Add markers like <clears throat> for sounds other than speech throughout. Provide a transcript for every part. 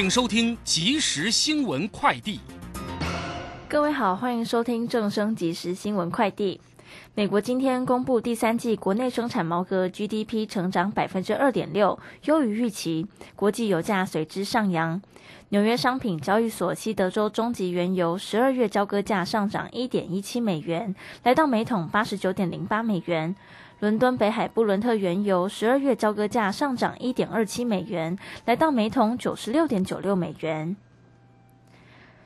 请收听即时新闻快递。各位好，欢迎收听正声即时新闻快递。美国今天公布第三季国内生产毛额 GDP 成长百分之二点六，优于预期，国际油价随之上扬。纽约商品交易所西德州中级原油十二月交割价上涨一点一七美元，来到每桶八十九点零八美元。伦敦北海布伦特原油十二月交割价上涨一点二七美元，来到每桶九十六点九六美元。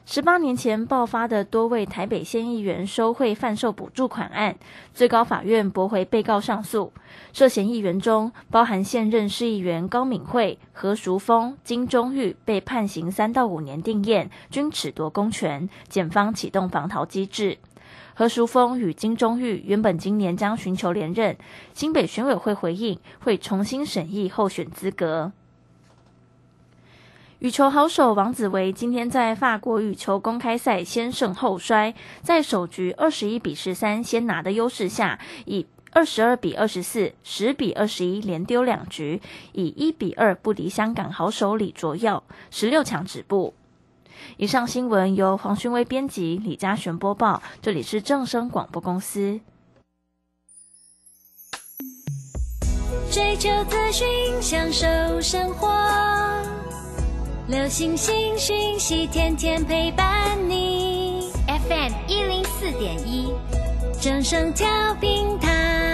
十八年前爆发的多位台北县议员收贿贩售补助款案，最高法院驳回被告上诉。涉嫌议员中，包含现任市议员高敏惠、何淑峰、金钟玉，被判刑三到五年定验，均褫夺公权，检方启动防逃机制。何淑峰与金钟玉原本今年将寻求连任，新北选委会回应会重新审议候选资格。羽球好手王子维今天在法国羽球公开赛先胜后衰，在首局二十一比十三先拿的优势下，以二十二比二十四、十比二十一连丢两局，以一比二不敌香港好手李卓耀，十六强止步。以上新闻由黄勋威编辑，李嘉璇播报。这里是正声广播公司。追求资讯，享受生活，流星星讯息，天天陪伴你。FM 一零四点一，正声调频台。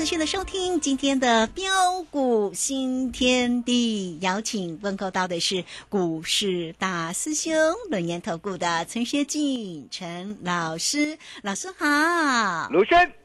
持续的收听今天的标股新天地，邀请问候到的是股市大师兄轮研投顾的陈学进陈老师，老师好，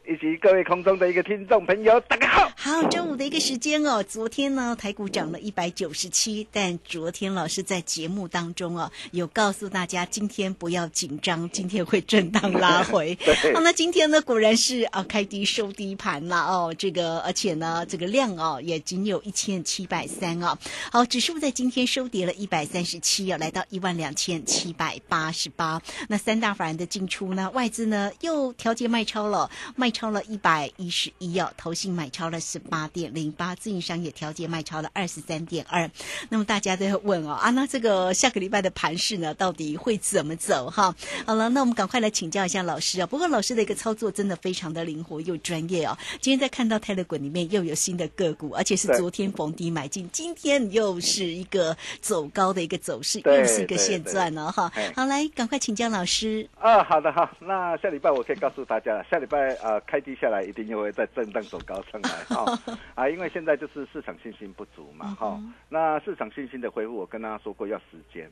以及各位空中的一个听众朋友，大家好。好，中午的一个时间哦。昨天呢，台股涨了一百九十七，但昨天老师在节目当中哦，有告诉大家今天不要紧张，<laughs> 今天会震荡拉回。<laughs> 好，那今天呢，果然是啊，开低收低盘了哦。这个而且呢，这个量哦也仅有一千七百三哦。好，指数在今天收跌了一百三十七哦，来到一万两千七百八十八。那三大法人的进出呢，外资呢又调节卖超了，卖。超了一百一十一哦，投信买超了十八点零八，自营商也调节卖超了二十三点二。那么大家都要问哦啊，那这个下个礼拜的盘势呢，到底会怎么走哈？好了，那我们赶快来请教一下老师啊。不过老师的一个操作真的非常的灵活又专业哦。今天在看到泰勒滚里面又有新的个股，而且是昨天逢低买进，今天又是一个走高的一个走势，又是一个现钻了哈。好，来赶快请教老师啊。好的好，那下礼拜我可以告诉大家，下礼拜啊。开低下来，一定又会再震荡走高上来 <laughs> 哈啊！因为现在就是市场信心不足嘛哈。那市场信心的恢复，我跟大家说过要时间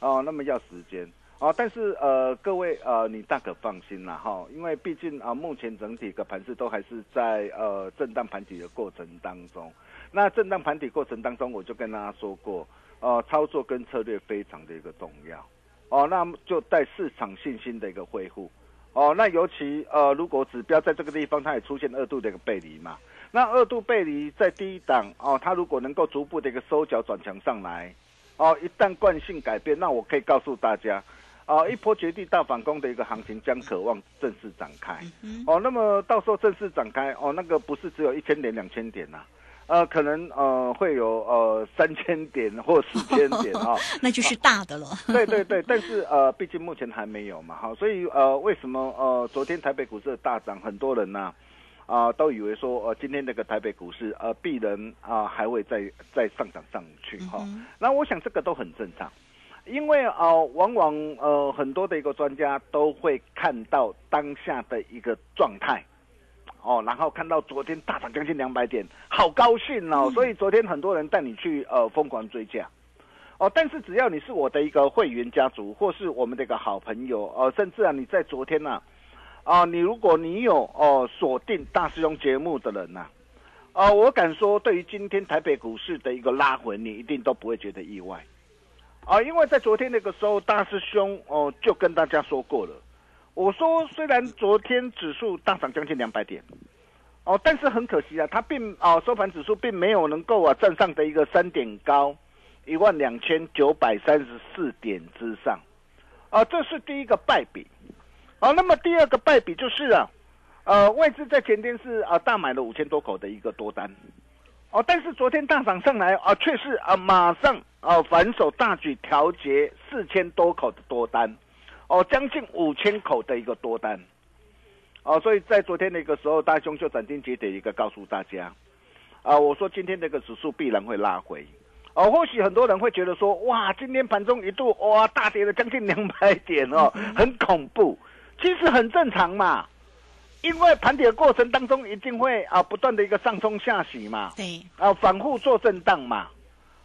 哦，那么要时间哦。但是呃，各位呃，你大可放心啦哈，因为毕竟啊，目前整体的盘势都还是在呃震荡盘底的过程当中。那震荡盘底过程当中，我就跟大家说过，呃，操作跟策略非常的一个重要哦。那就带市场信心的一个恢复。哦，那尤其呃，如果指标在这个地方，它也出现二度的一个背离嘛，那二度背离在低档哦，它如果能够逐步的一个收脚转强上来，哦，一旦惯性改变，那我可以告诉大家，哦，一波绝地大反攻的一个行情将渴望正式展开。哦，那么到时候正式展开，哦，那个不是只有一千点、两千点呐、呃，可能呃会有呃三千点或四千点啊。<laughs> 那就是大的了。对对对，但是呃，毕竟目前还没有嘛，哈，所以呃，为什么呃昨天台北股市的大涨，很多人呢啊、都以为说呃今天那个台北股市呃必然啊、还会再再上涨上去哈，那我想这个都很正常，因为呃往往呃很多的一个专家都会看到当下的一个状态。哦，然后看到昨天大涨将近两百点，好高兴哦！所以昨天很多人带你去呃疯狂追价，哦，但是只要你是我的一个会员家族，或是我们的一个好朋友，呃，甚至啊你在昨天呐、啊，你如果你有哦锁定大师兄节目的人呐、啊，我敢说，对于今天台北股市的一个拉回，你一定都不会觉得意外，啊，因为在昨天那个时候，大师兄哦就跟大家说过了，我说虽然昨天指数大涨将近两百点。哦，但是很可惜啊，它并哦收盘指数并没有能够啊站上的一个三点高，一万两千九百三十四点之上，啊，这是第一个败笔。啊，那么第二个败笔就是啊，呃，外资在前天是啊大买了五千多口的一个多单，哦，但是昨天大涨上来啊，却是啊马上啊反手大举调节四千多口的多单，哦，将近五千口的一个多单。哦，所以在昨天那个时候，大兄就斩钉截铁一个告诉大家，啊，我说今天那个指数必然会拉回，哦，或许很多人会觉得说，哇，今天盘中一度哇大跌了将近两百点哦，很恐怖，其实很正常嘛，因为盘底的过程当中一定会啊不断的一个上冲下洗嘛，对，啊反复做震荡嘛，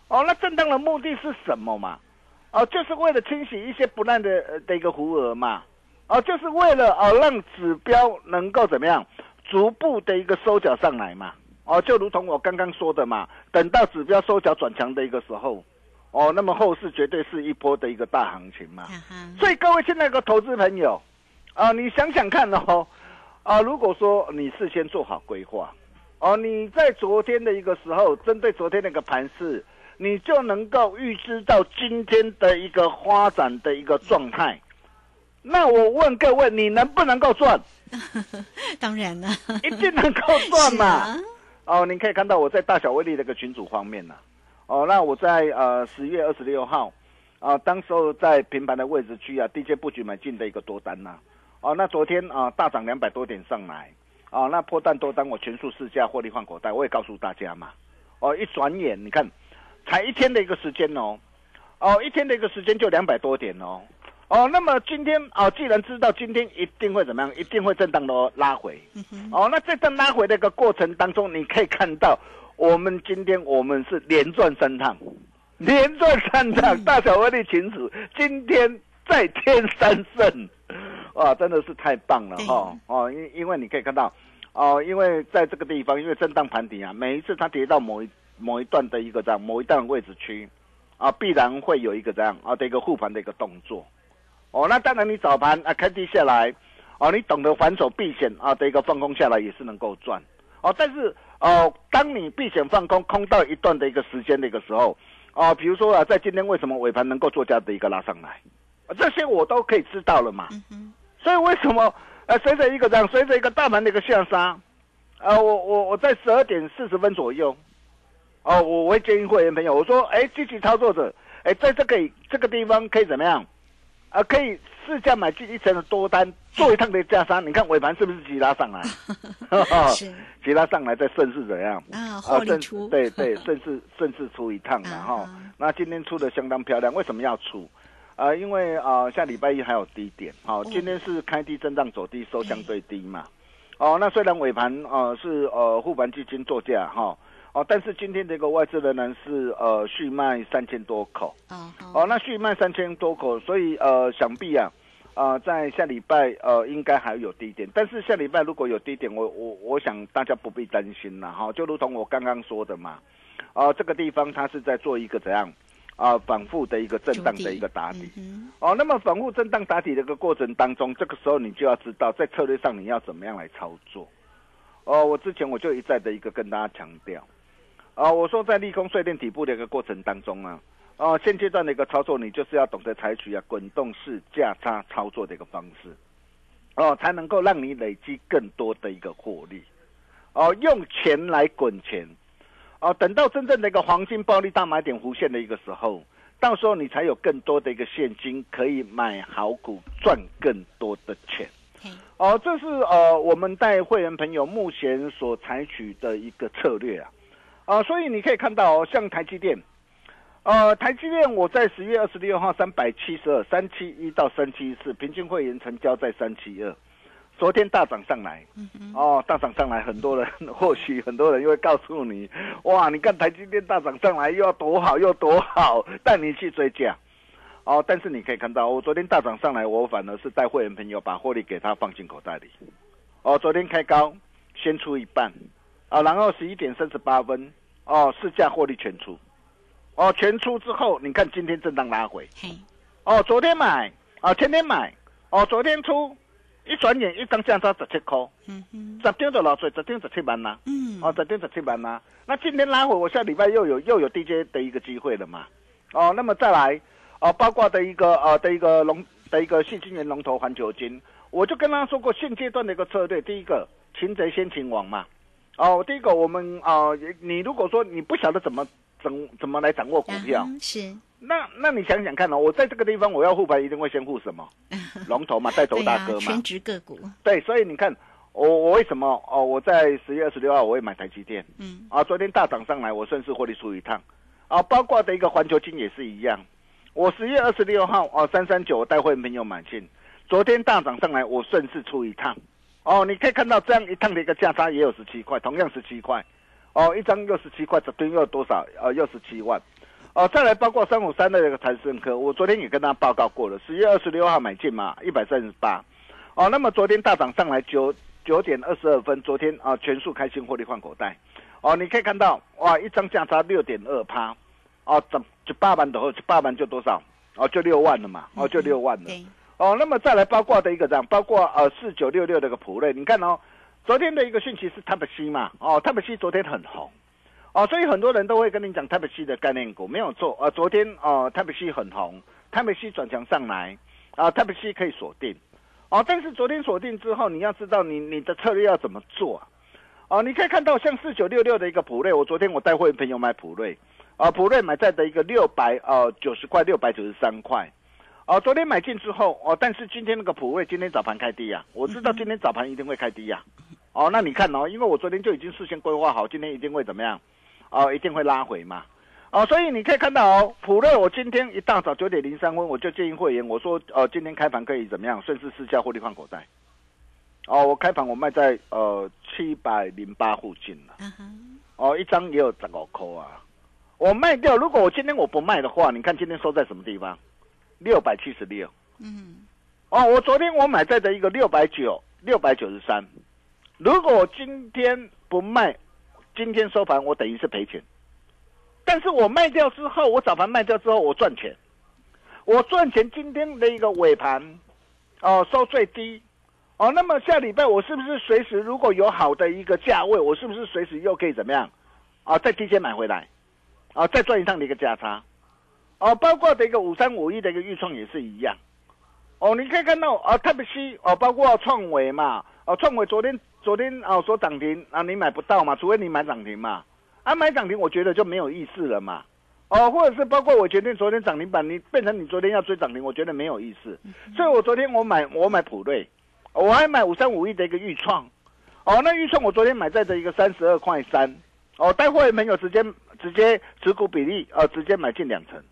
哦，那震荡的目的是什么嘛？哦，就是为了清洗一些不烂的呃的一个弧额嘛。哦，就是为了哦让指标能够怎么样逐步的一个收脚上来嘛。哦，就如同我刚刚说的嘛，等到指标收脚转强的一个时候，哦，那么后市绝对是一波的一个大行情嘛。所以各位现在的投资朋友，啊、你想想看哦，啊、如果说你事先做好规划，哦，你在昨天的一个时候，针对昨天那个盘势，你就能够预知到今天的一个发展的一个状态。那我问各位，你能不能够赚？<laughs> 当然了，一定能够赚嘛。啊哦，您可以看到我在大小威力的一个群组方面呢、哦，那我在呃十月二十六号，啊，当时候在平盘的位置区啊，低阶布局买进的一个多单呐、哦，那昨天啊大涨两百多点上来，哦，那破蛋多单我全数试价获利换口袋，我也告诉大家嘛，哦，一转眼你看，才一天的一个时间哦，哦，一天的一个时间就两百多点哦。哦，那么今天哦，既然知道今天一定会怎么样，一定会震荡的拉回。哦，那在这拉回的一个过程当中，你可以看到，我们今天我们是连赚三趟，连赚三趟，大小威力群主今天再添三胜，哇，真的是太棒了哈、哦！因因为你可以看到，哦，因为在这个地方，因为震荡盘底啊，每一次它跌到某一某一段的一个这样某一段位置区，啊，必然会有一个这样啊的一个护盘的一个动作。哦，那当然你早盘啊开低下来，哦，你懂得反手避险啊的一个放空下来也是能够赚。哦，但是哦，当你避险放空空到一段的一个时间的一个时候，哦，比如说啊，在今天为什么尾盘能够做价的一个拉上来，啊这些我都可以知道了嘛。所以为什么呃随着一个这样，随着一个大盘的一个下杀，啊，我我我在十二点四十分左右，哦，我我会建议会员朋友，我说，哎，积极操作者，哎，在这个这个地方可以怎么样？啊，可以试价买进一层的多单，做一趟的加仓，你看尾盘是不是急拉上来？<laughs> 是急拉上来再顺势怎样？啊，获利顺出，对对，<laughs> 顺势顺势出一趟然啊后哈那今天出的相当漂亮，为什么要出？呃，因为呃，下礼拜一还有低点，好、今天是开低震荡走低，收相对低嘛。哦，那虽然尾盘呃是呃护盘基金作价哈，哦，但是今天这个外资仍然是呃续卖三千多口。哦，那续卖三千多口，所以呃，想必啊，呃，在下礼拜呃，应该还有低点。但是下礼拜如果有低点，我我我想大家不必担心了哈，就如同我刚刚说的嘛，呃，这个地方它是在做一个怎样啊、反复的一个震荡的一个打底。嗯哦，那么反复震荡打底的一个过程当中，这个时候你就要知道，在策略上你要怎么样来操作。哦，我之前我就一再的一个跟大家强调，啊、我说在利空碎裂底部的一个过程当中啊，哦，现阶段的一个操作，你就是要懂得采取啊滚动式价差操作的一个方式，哦，才能够让你累积更多的一个获利，哦，用钱来滚钱，哦，等到真正的一个黄金暴利大买点弧线的一个时候，到时候你才有更多的一个现金可以买好股，赚更多的钱。嘿，哦，这是呃我们带会员朋友目前所采取的一个策略啊，啊，所以你可以看到哦，像台积电，呃，台积电我在十月二十六号三百七十二三七一到三七四，平均会员成交在三七二，昨天大涨上来，哦，大涨上来，很多人 <laughs> 或许很多人又会告诉你，哇，你看台积电大涨上来又要多好又多好，带你去追价。哦，但是你可以看到，我昨天大涨上来，我反而是带会员朋友把获利给他放进口袋里。哦，昨天开高，先出一半，啊，然后十一点三十八分，哦，市价获利全出，哦，全出之后，你看今天震荡拉回，嘿，哦，昨天买，啊，前天买，哦，昨天出，一转眼一张价差十七块，嗯哼，十张就落水，十张十七万啦，嗯，哦，十张十七万啦。那今天拉回，我下礼拜又有又有 DJ 的一个机会了嘛，哦，那么再来。哦，包括的一个呃的一个龙的一个细晶圆龙头环球金，我就跟他说过，现阶段的一个策略，第一个擒贼先擒王嘛。哦，第一个我们啊、你如果说你不晓得怎么怎怎么来掌握股票，嗯是，那那你想想看哦，我在这个地方我要护盘，一定会先护什么？<laughs> 龙头嘛，带头，大哥嘛。全职个股，对，所以你看我我为什么哦？我在十月二十六号我会买台积电嗯，啊，昨天大涨上来，我顺势获利出一趟啊，包括的一个环球金也是一样。我十月二十六号哦，三三九我带会员朋友买进，昨天大涨上来，我顺势出一趟。哦，你可以看到这样一趟的一个价差也有十七块，同样十七块。哦，一张又十七块，这边又多少？呃，又十七万。哦，再来包括三五三的这个财盛科，我昨天也跟大家报告过了，十月二十六号买进嘛，一百三十八。哦，那么昨天大涨上来九九点二十二分，昨天啊全数开新获利换口袋。哦，你可以看到哇，一张价差六点二趴。哦，怎就八万的后，八万就多少？哦，就六万了嘛，哦，就六万了。哦，那么再来包括的一个这样，包括呃四九六六的一个普瑞，你看哦，昨天的一个讯息是 Type C 嘛，哦，Type C 昨天很红，哦，所以很多人都会跟你讲 Type C 的概念股没有错，呃，昨天哦 Type C 很红，Type C 转强上来，啊，Type C 可以锁定，哦，但是昨天锁定之后，你要知道你你的策略要怎么做啊？哦，你可以看到像四九六六的一个普瑞，我昨天我带会员朋友买普瑞，啊，普瑞买在的一个六百呃九十块，六百九十三块。哦，昨天买进之后，哦，但是今天那个普位今天早盘开低呀、我知道今天早盘一定会开低呀、哦，那你看哦，因为我昨天就已经事先规划好，今天一定会怎么样？哦，一定会拉回嘛。哦，所以你可以看到哦，普瑞我今天一大早九点零三分，我就建议会员，我说，呃，今天开盘可以怎么样？顺势试价获利换口袋。哦，我开盘我卖在呃七百零八附近了。哦，一张也有十五块啊。我卖掉，如果我今天我不卖的话，你看今天收在什么地方？六百七十六。嗯，哦，我昨天我买在的一个六百九，六百九十三。如果我今天不卖，今天收盘我等于是赔钱。但是我卖掉之后，我早盘卖掉之后，我赚钱。我赚钱，今天的一个尾盘，哦，收最低。哦，那么下礼拜我是不是随时如果有好的一个价位，我是不是随时又可以怎么样？啊，再提前买回来，啊，再赚一趟的一个价差。哦，包括的一个五三五一的一个预创也是一样。哦，你可以看到啊，Type C 哦，包括创维嘛，哦，创维昨天昨天哦说涨停啊，你买不到嘛，除非你买涨停嘛，啊买涨停我觉得就没有意思了嘛，哦，或者是包括我决定昨天涨停板，你变成你昨天要追涨停，我觉得没有意思，所以我昨天我买我买普瑞，我还买五三五一的一个预创，哦，那预创我昨天买在的一个三十二块三，哦，待会没有直接直接持股比例呃直接买进两成。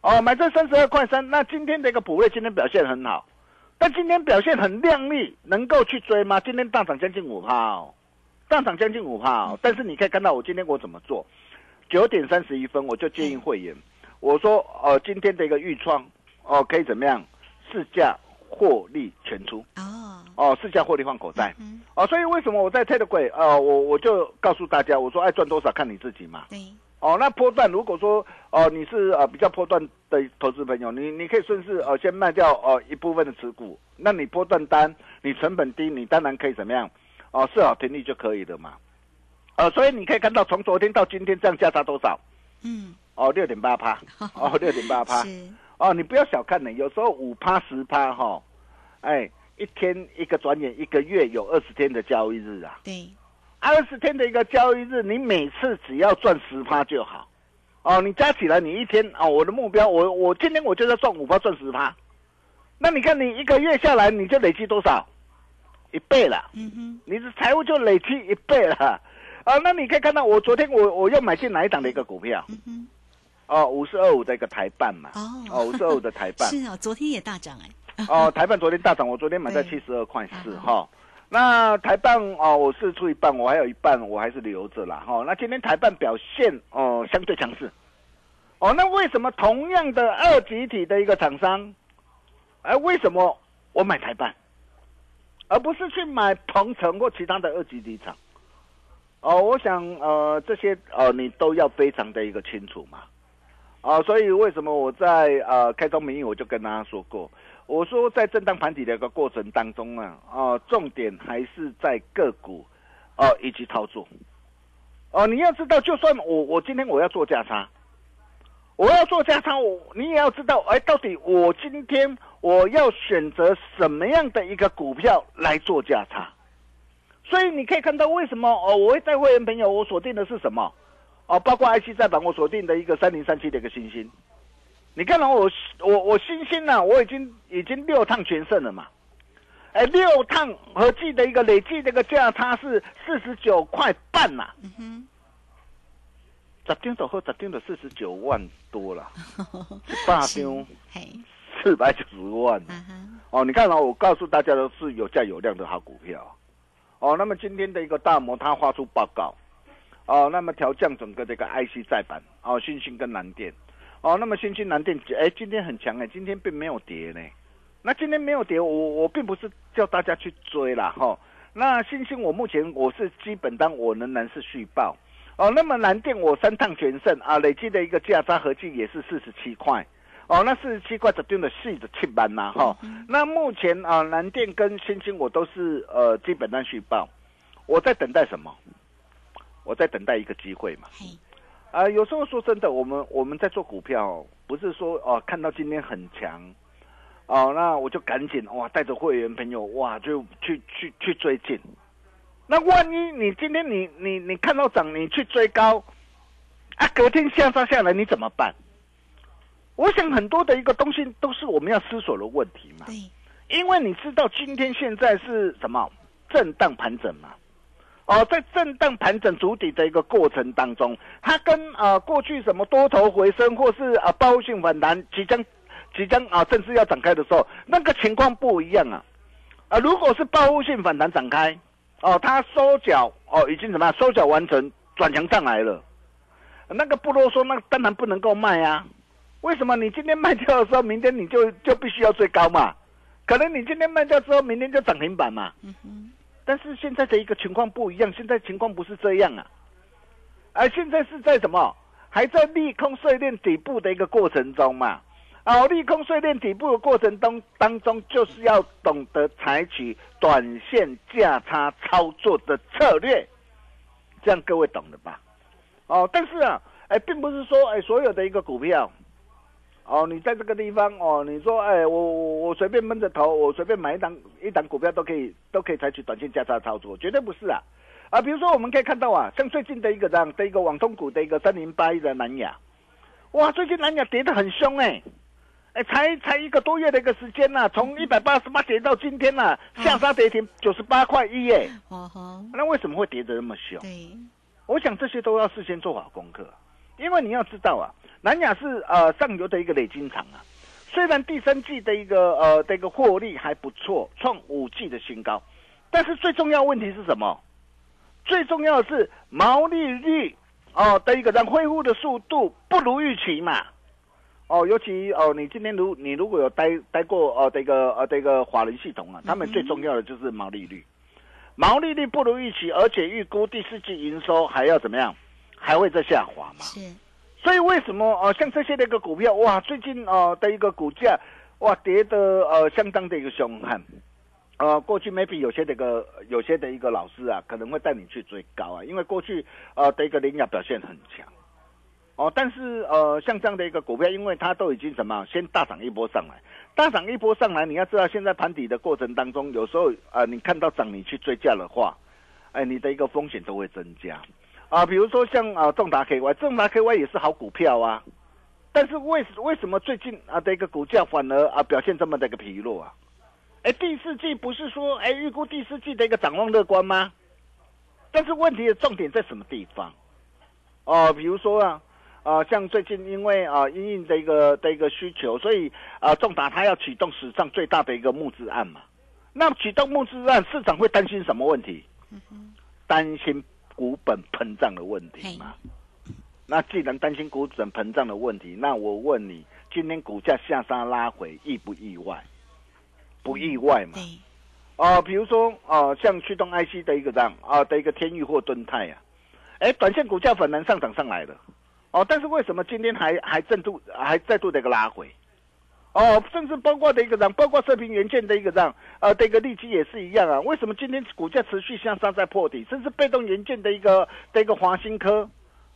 哦，买这三十二块三，那今天的一个普瑞今天表现很好，但今天表现很亮丽，能够去追吗？今天大涨将近五趴哦，大涨将近五趴哦。但是你可以看到我今天我怎么做，九点三十一分我就建议会员，我说呃今天的一个预创哦可以怎么样？试价获利全出。哦，哦，试价获利换口袋。嗯，哦，所以为什么我在 t e d 呃我我就告诉大家，我说爱赚多少看你自己嘛。对，哦，那波段如果说哦你是呃比较波段的投资朋友，你你可以顺势呃先卖掉呃一部分的持股，那你波段单你成本低，你当然可以怎么样？哦设好停利就可以了嘛。呃，所以你可以看到从昨天到今天这样价差多少？嗯，哦，六点八趴，<laughs> 哦，六点八趴，是，哦，你不要小看呢，有时候五趴十趴哈，哎，一天一个转眼一个月有二十天的交易日啊，对，二十天的一个交易日，你每次只要赚十趴就好，哦，你加起来你一天哦，我的目标，我我今天我就要赚五趴赚十趴，那你看你一个月下来你就累积多少？一倍了，嗯哼，你的财务就累积一倍了，啊，那你可以看到我昨天我我又买进哪一档的一个股票？嗯哼，哦，五十二五的一个台办嘛，哦。哦，五十二五的台办，<laughs> 是哦，昨天也大涨哎，哦，台办昨天大涨，我昨天买在七十二块四啊哈。那台办哦，我是出一半，我还有一半我还是留着啦哈。那今天台办表现哦相对强势，哦，那为什么同样的二级体的一个厂商，哎，为什么我买台办，而不是去买鹏城或其他的二级体厂？哦，我想呃这些呃你都要非常的一个清楚嘛。啊，所以为什么我在呃开宗明义我就跟大家说过，我说在震荡盘底的一个过程当中啊，啊，重点还是在个股，哦、以及操作。哦、你要知道，就算我我今天我要做价差，我要做价差，我你也要知道，哎，到底我今天我要选择什么样的一个股票来做价差。所以你可以看到为什么哦，我会带会员朋友，我锁定的是什么？哦，包括 IC 在版，我锁定的一个三零三七的一个星星。你看到我我我星星呢、我已经已经六趟全胜了嘛。哎，六趟合计的一个累计的一个价差是四十九块半呐、嗯哼，十张走后，十张的四十九万多了，八 <laughs> 是张，四百九十万。哦，你看哦，我告诉大家的是有价有量的好股票。哦，那么今天的一个大摩他发出报告，哦，那么调降整个这个 IC 再版，哦，新兴跟蓝电，哦，那么新兴南电，哎，今天很强哎，今天并没有跌呢。那今天没有跌，我我并不是叫大家去追啦哈、那新兴我目前我是基本单，我仍然是续报。哦，那么南电我三趟全胜啊，累计的一个价差合计也是四十七块。哦，那四十七块指定的四的七班呐哈。那目前啊，南电跟新兴我都是呃基本单续报，我在等待什么？我在等待一个机会嘛。嘿，啊、有时候说真的，我们我们在做股票，不是说哦、看到今天很强，哦，那我就赶紧哇带着会员朋友哇就去去去追进。那万一你今天你你你看到涨，你去追高，啊，隔天下杀下来你怎么办？我想很多的一个东西都是我们要思索的问题嘛。对，因为你知道今天现在是什么震荡盘整嘛？哦，在震荡盘整主底的一个过程当中，它跟呃过去什么多头回升或是啊报复性反弹即将即将啊正式要展开的时候，那个情况不一样啊。啊，如果是报复性反弹展开，哦，它收脚哦已经怎么样？收脚完成，转强上来了，那个不啰嗦，那当然不能够卖啊。为什么？你今天卖掉的时候，明天你就就必须要追高嘛？可能你今天卖掉之后，明天就涨停板嘛。嗯哼，但是现在的一个情况不一样，现在情况不是这样啊，而现在是在什么？还在利空碎裂底部的一个过程中嘛。哦，利空碎裂底部的过程当当中，就是要懂得采取短线价差操作的策略，这样各位懂了吧？哦，但是啊，哎，并不是说哎所有的一个股票，哦，你在这个地方哦，你说哎，我我我随便闷着头，我随便买一档一档股票都可以都可以采取短线价差操作，绝对不是啊！啊，比如说我们可以看到啊，像最近的一个这样的一个网通股的一个三零八一的南亚，哇，最近南亚跌得很凶哎、哎，才才一个多月的一个时间呐、从一百八十八跌到今天呐、下杀跌停九十八块一耶，哦吼，那为什么会跌得那么凶？对，我想这些都要事先做好功课，因为你要知道啊，南亚是呃上游的一个累金厂啊，虽然第三季的一个呃的一个获利还不错，创五季的新高，但是最重要问题是什么？最重要的是毛利率哦的一个让恢复的速度不如预期嘛。哦，尤其哦，你今天如你如果有待待过哦这个呃这个华人系统啊，他们最重要的就是毛利率。毛利率不如预期，而且预估第四季营收还要怎么样？还会再下滑嘛？是，所以为什么呃像这些的一个股票哇，最近呃的一个股价哇跌的呃相当的一个凶悍。呃，过去 maybe 有些的一个有些的一个老师啊，可能会带你去追高啊，因为过去呃的一个联雅表现很强。哦，但是呃，像这样的一个股票，因为它都已经什么，先大涨一波上来，大涨一波上来，你要知道，现在盘底的过程当中，有时候啊、呃你看到涨，你去追价的话，哎，你的一个风险都会增加啊。比如说像啊，重达 KY，重达 KY 也是好股票啊，但是为为什么最近啊的一个股价反而啊表现这么的一个疲弱啊？哎，第四季不是说哎预估第四季的一个展望乐观吗？但是问题的重点在什么地方？哦，比如说啊，啊，像最近因为啊，因应的一个的一个需求，所以啊，重达它要启动史上最大的一个募资案嘛。那启动募资案，市场会担心什么问题？担心股本膨胀的问题嘛。那既然担心股本膨胀的问题，那我问你，今天股价下杀拉回，意不意外？不意外嘛。对，啊、比如说啊、像驱动 IC 的一个这样啊、的一个天域或敦泰啊，哎，短线股价反而上涨上来了，哦，但是为什么今天还还再度还再度的一个拉回？哦，甚至包括的一个这样，包括射频元件的一个这样，呃，的一个利基也是一样啊。为什么今天股价持续向上在破底？甚至被动元件的一个的一个华新科，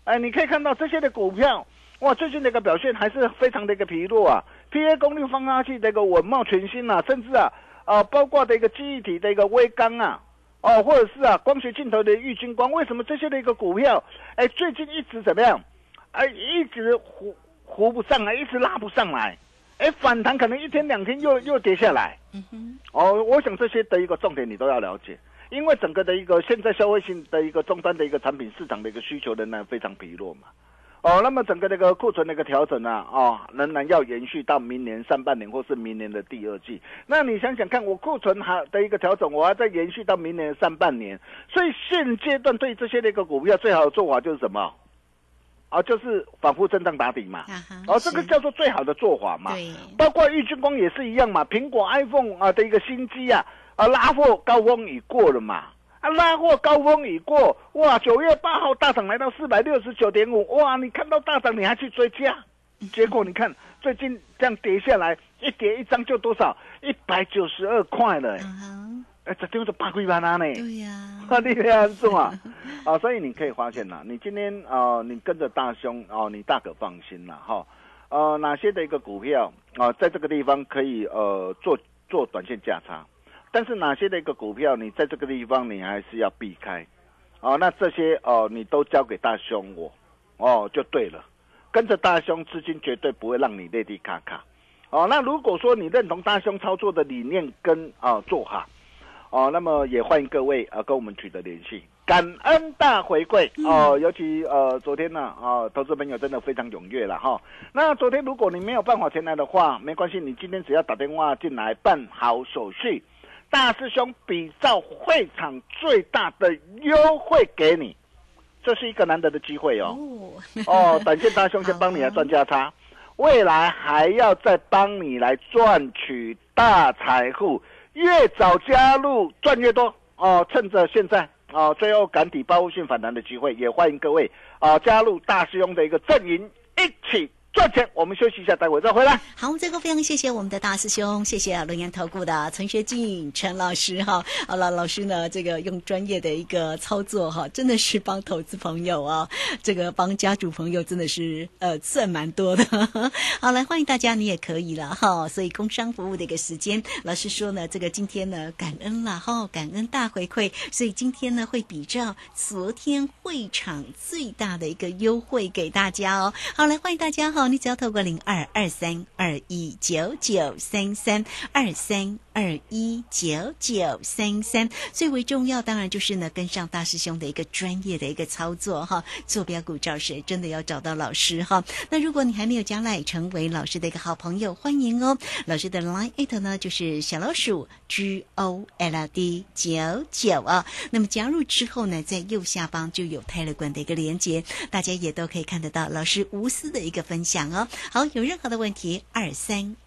哎，你可以看到这些的股票，哇，最近的一个表现还是非常的一个疲弱啊。PA 功率放大器的一个稳茂全新啊，甚至啊，啊，包括的一个记忆体的一个微刚啊，哦，或者是啊光学镜头的玉金光，为什么这些的一个股票，哎，最近一直怎么样？哎，一直糊糊不上来，一直拉不上来，哎，反弹可能一天两天又又跌下来。嗯哼，哦，我想这些的一个重点你都要了解，因为整个的一个现在消费性的一个终端的一个产品市场的一个需求仍然非常疲弱嘛。哦，那么整个那个库存的一个调整啊，哦，仍然要延续到明年上半年或是明年的第二季。那你想想看，我库存还的一个调整，我还在延续到明年的上半年，所以现阶段对这些的一个股票最好的做法就是什么？啊，就是反复震荡打底嘛。啊这个叫做最好的做法嘛。对，包括玉军光也是一样嘛，苹果 iPhone 啊的一个新机啊，啊拉货高峰已过了嘛，啊拉货高峰已过，哇，九月八号大涨来到四百六十九点五，哇，你看到大涨你还去追加，结果你看 <laughs> 最近这样跌下来，一跌一张就多少？一百九十二块了、哎、这丢是八块八呢。对呀，啊，你这样做啊，<laughs> 啊，所以你可以发现呐，你今天啊、呃你跟着大兄哦、你大可放心啦，哈，呃，哪些的一个股票啊、在这个地方可以呃做做短线价差，但是哪些的一个股票你在这个地方你还是要避开，哦、那这些哦、你都交给大兄我，哦，就对了，跟着大兄资金绝对不会让你内地卡卡，哦，那如果说你认同大兄操作的理念跟啊、做法。哦，那么也欢迎各位呃跟我们取得联系，感恩大回馈。哦、尤其呃昨天呢啊、投资朋友真的非常踊跃了哈。那昨天如果你没有办法前来的话，没关系，你今天只要打电话进来办好手续，大师兄比照会场最大的优惠给你，这是一个难得的机会哦。哦，哦，短线大兄先帮你来赚价差，<laughs> 未来还要再帮你来赚取大财富，越早加入赚越多哦。趁着现在啊，最后赶底报复性反弹的机会，也欢迎各位啊加入大师兄的一个阵营，一起赚钱。我们休息一下，待会再回来。好，我们最后非常谢谢我们的大师兄，谢谢龙岩投顾的陈学进陈老师哈。好了，老师呢，这个用专业的一个操作哈，真的是帮投资朋友啊，这个帮家族朋友真的是呃算蛮多的。<laughs> 好，来欢迎大家，你也可以了哈。所以工商服务的一个时间，老师说呢，这个今天呢感恩了哈，感恩大回馈，所以今天呢会比照昨天会场最大的一个优惠给大家哦。好，来欢迎大家哈，你只要透过零二二三二一九九三三二三二一九九三三，最为重要当然就是呢跟上大师兄的一个专业的一个操作哈，坐标股找谁真的要找到老师哈。那如果你还没有加来成为老师的一个好朋友，欢迎哦。老师的 Line it 呢就是小老鼠 G O L D 九九啊。那么加入之后呢，在右下方就有 Telegram 的一个连接，大家也都可以看得到老师无私的一个分享哦。好，有任何的问题，二三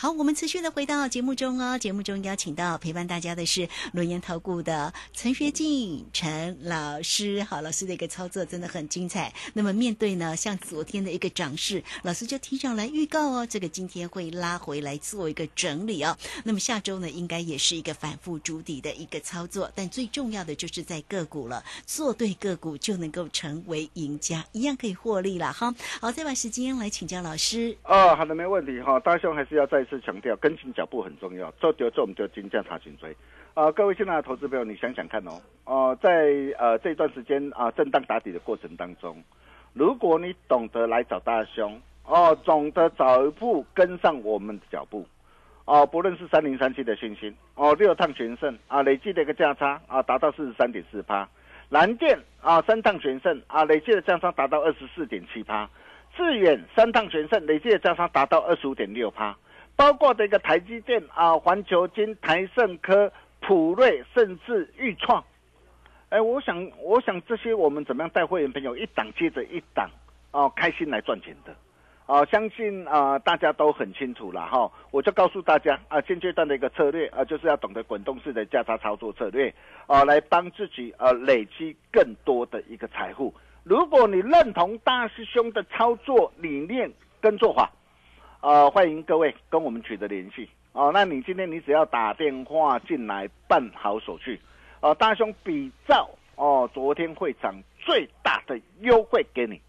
好，我们持续的回到节目中哦。节目中邀请到陪伴大家的是轮研投顾的陈学进陈老师。好，老师的一个操作真的很精彩。那么面对呢，像昨天的一个涨势，老师就提早来预告哦，这个今天会拉回来做一个整理哦。那么下周呢，应该也是一个反复筑底的一个操作。但最重要的就是在个股了，做对个股就能够成为赢家，一样可以获利了哈。好，再把时间来请教老师。哦，好的，没问题哈。大兄还是要再。是强调跟进脚步很重要，做丢做我们就金价查颈椎啊！各位现在的投资朋友，你想想看哦，哦，在呃这段时间啊震荡打底的过程当中，如果你懂得来找大兄哦，懂得早一步跟上我们的脚步哦，不论是三零三七的星星哦，六趟全胜啊，累计的一个价差啊达到四十三点四趴，蓝电啊三趟全胜啊，累计的价差达到二十四点七趴，致远三趟全胜，累计的价差达到二十五点六趴。包括的一个台积电啊、环球金、台盛科、普瑞，甚至裕创，哎，我想，我想这些我们怎么样带会员朋友一档接着一档哦，开心来赚钱的，啊，相信啊大家都很清楚了哈。我就告诉大家啊，现阶段的一个策略啊，就是要懂得滚动式的价差操作策略啊，来帮自己呃累积更多的一个财富。如果你认同大师兄的操作理念跟做法。呃，欢迎各位跟我们取得联系哦。那你今天你只要打电话进来办好手续，哦，大兄比照哦昨天会长最大的优惠给你，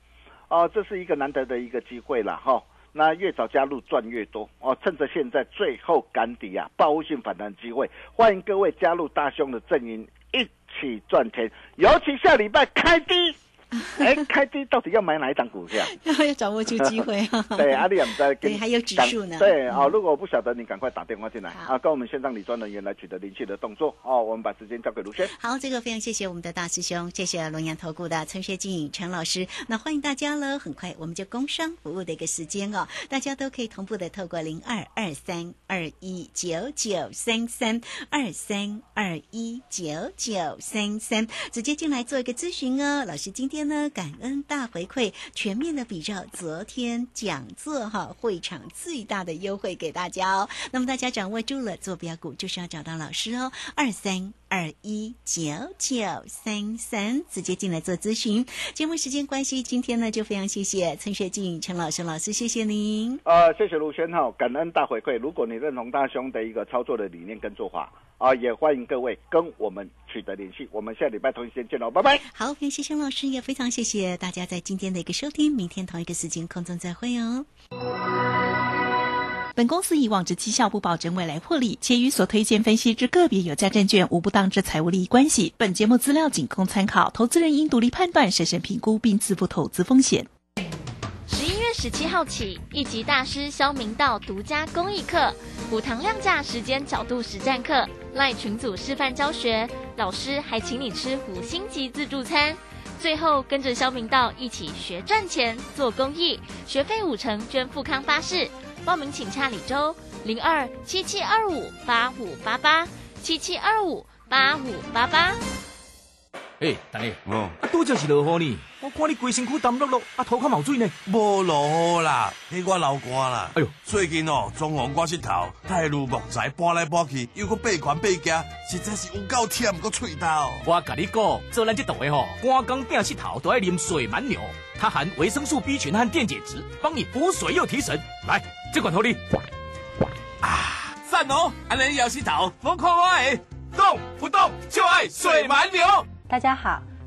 哦，这是一个难得的一个机会了哈。那越早加入赚越多哦，趁着现在最后赶底啊，报复性反弹机会，欢迎各位加入大兄的阵营，一起赚钱。尤其下礼拜开低。<laughs> 哎，开低到底要买哪一档股票？<laughs> 要掌握住机会啊！<laughs> 对，阿里也在对，还有指数呢。对啊，如果我不晓得，你赶快打电话进来啊，跟我们线上理专人员来取得联系的动作哦。我们把时间交给卢轩。好，这个非常谢谢我们的大师兄，谢谢龙阳投顾的陈学静陈老师。那欢迎大家了，很快我们就工商服务的一个时间哦，大家都可以同步的透过零二二三二一九九三三二三二一九九三三直接进来做一个咨询哦。老师今天。天呢，感恩大回馈，全面的比照昨天讲座哈，会场最大的优惠给大家哦。那么大家掌握住了，坐标股就是要找到老师哦，二三二一九九三三，直接进来做咨询。节目时间关系，今天呢就非常谢谢陈学静陈老师老师，谢谢您。呃，谢谢卢轩哈，感恩大回馈。如果你认同大兄的一个操作的理念跟做法。啊，也欢迎各位跟我们取得联系。我们下礼拜同一时间见喽，拜拜。好，感谢熊老师，也非常谢谢大家在今天的一个收听。明天同一个时间空中再会哦。本公司以往之绩效不保证未来获利，且与所推荐分析之个别有价证券无不当之财务利益关系。本节目资料仅供参考，投资人应独立判断、审慎评估并自负投资风险。十七号起，一级大师肖明道独家公益课，五堂量价时间角度实战课。赖群组示范教学，老师还请你吃五星级自助餐。最后跟着肖明道一起学赚钱、做公益，学费五成捐富康巴士。报名请洽李周零二七七二五八五八八七七二五八五八八。哎，大爷，哦，拄则是落雨呢，我看你规身躯湿漉漉，啊，头壳冒水呢。无落雨啦，迄我流汗啦。哎呦，最近哦，装潢我膝头，太如木材搬来搬去，又搁背款背夹，实在是有够忝搁脆头。我甲你讲，做咱这道的吼，搬工变膝头都要啉水蛮牛，它含维生素 B 群和电解质，帮你补水又提神。来，这款头你。啊，赞哦！安尼摇膝头，风看我诶，动不动就爱水蛮牛。大家好，